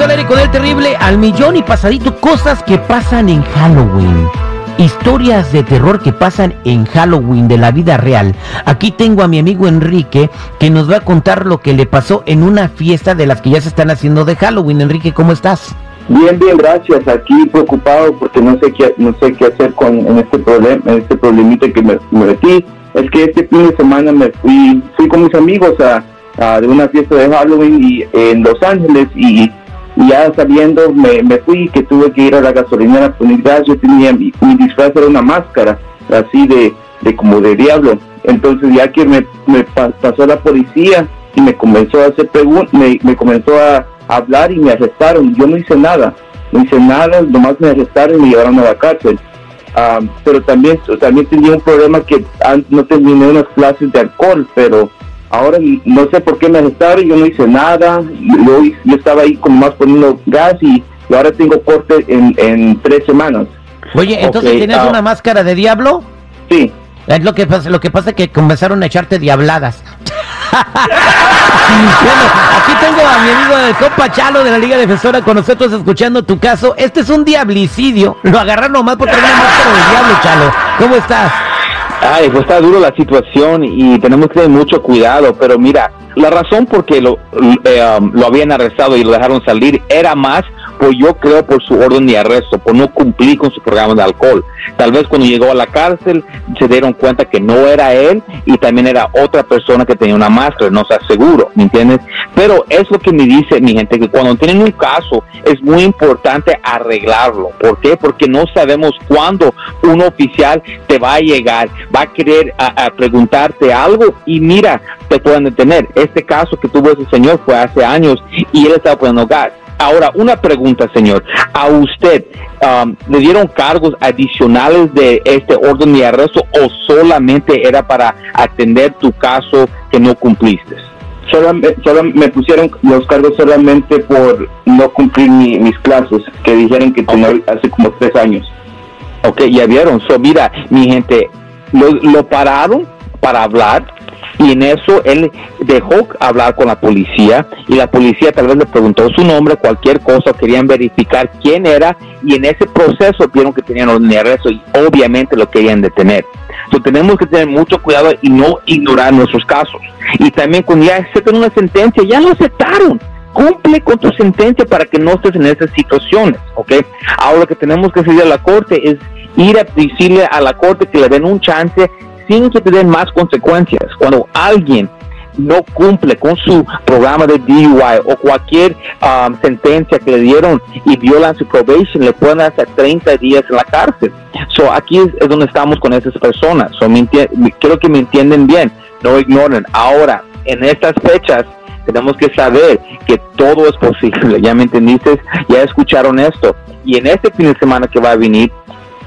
Al aire con el terrible al millón y pasadito. Cosas que pasan en Halloween. Historias de terror que pasan en Halloween de la vida real. Aquí tengo a mi amigo Enrique que nos va a contar lo que le pasó en una fiesta de las que ya se están haciendo de Halloween. Enrique, ¿cómo estás? Bien, bien, gracias. Aquí preocupado porque no sé qué, no sé qué hacer con en este problema, este problemita que me, me metí. Es que este fin de semana me fui, fui con mis amigos a, a de una fiesta de Halloween y, en Los Ángeles y ya sabiendo me, me, fui que tuve que ir a la gasolinera por mi. Yo tenía mi, mi, disfraz era una máscara así de, de como de diablo. Entonces ya que me, me pasó la policía y me comenzó a hacer preguntas, me, me comenzó a hablar y me arrestaron. Yo no hice nada, no hice nada, nomás me arrestaron y me llevaron a la cárcel. Um, pero también, también tenía un problema que no terminé unas clases de alcohol, pero ahora no sé por qué me arrestaron, yo no hice nada, yo, yo estaba ahí como más poniendo gas y, y ahora tengo corte en, en, tres semanas. Oye, entonces okay, tienes uh, una máscara de diablo? Sí. Es lo que pasa, lo que pasa es que comenzaron a echarte diabladas. bueno, aquí tengo a mi amigo el compa Chalo de la Liga Defensora con nosotros escuchando tu caso. Este es un diablicidio. Lo agarraron nomás por tener una máscara de diablo, Chalo. ¿Cómo estás? Ay, pues está duro la situación y tenemos que tener mucho cuidado, pero mira, la razón por qué lo, eh, um, lo habían arrestado y lo dejaron salir era más pues yo creo por su orden de arresto, por no cumplir con su programa de alcohol. Tal vez cuando llegó a la cárcel se dieron cuenta que no era él y también era otra persona que tenía una máscara, no se aseguro, ¿me entiendes? Pero es lo que me dice mi gente, que cuando tienen un caso es muy importante arreglarlo. ¿Por qué? Porque no sabemos cuándo un oficial te va a llegar, va a querer preguntarte algo y mira, te pueden detener. Este caso que tuvo ese señor fue hace años y él estaba poniendo gas. Ahora, una pregunta, señor. ¿A usted um, le dieron cargos adicionales de este orden de arresto o solamente era para atender tu caso que no cumpliste? Solo, solo me pusieron los cargos solamente por no cumplir mi, mis clases, que dijeron que tenía okay. hace como tres años. Ok, ya vieron. So, mira, mi gente, lo, lo pararon para hablar y en eso él dejó hablar con la policía y la policía tal vez le preguntó su nombre, cualquier cosa, querían verificar quién era y en ese proceso vieron que tenían orden de arresto y obviamente lo querían detener. Entonces tenemos que tener mucho cuidado y no ignorar nuestros casos. Y también cuando ya aceptan una sentencia, ya lo aceptaron cumple con tu sentencia para que no estés en esas situaciones, ¿ok? Ahora lo que tenemos que hacer a la corte es ir a decirle a la corte que le den un chance sin que te más consecuencias. Cuando alguien no cumple con su programa de DUI o cualquier um, sentencia que le dieron y violan su probation, le pueden hasta 30 días en la cárcel. So, aquí es, es donde estamos con esas personas. So, me quiero que me entienden bien, no ignoren. Ahora, en estas fechas, tenemos que saber que todo es posible. Ya me entendiste, ya escucharon esto. Y en este fin de semana que va a venir,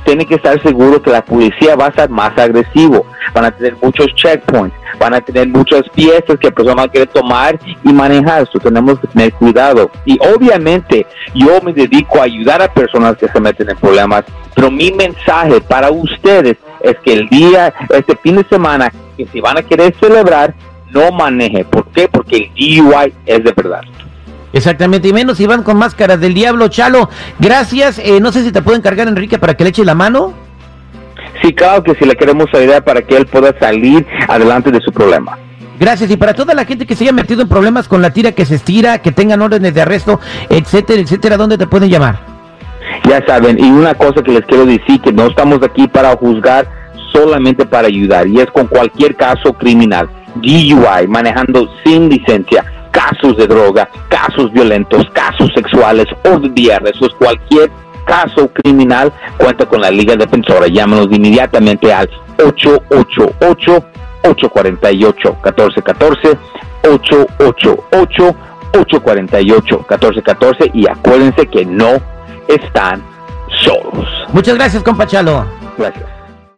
tiene que estar seguro que la policía va a estar más agresivo, van a tener muchos checkpoints, van a tener muchas piezas que la persona querer tomar y manejar, eso tenemos que tener cuidado. Y obviamente yo me dedico a ayudar a personas que se meten en problemas, pero mi mensaje para ustedes es que el día, este fin de semana, que si van a querer celebrar, no maneje. ¿Por qué? Porque el DUI es de verdad. Exactamente, y menos si van con máscaras del diablo, Chalo. Gracias. Eh, no sé si te puedo encargar, Enrique, para que le eche la mano. Sí, claro que si le queremos ayudar para que él pueda salir adelante de su problema. Gracias. Y para toda la gente que se haya metido en problemas con la tira que se estira, que tengan órdenes de arresto, etcétera, etcétera, ¿dónde te pueden llamar? Ya saben, y una cosa que les quiero decir, que no estamos aquí para juzgar, solamente para ayudar, y es con cualquier caso criminal. DUI, manejando sin licencia casos de droga, casos violentos, casos sexuales, orden de arrestos, cualquier caso criminal, cuenta con la Liga Defensora. Llámanos inmediatamente al 888-848-1414, 888-848-1414 y acuérdense que no están solos. Muchas gracias, compa Chalo. Gracias.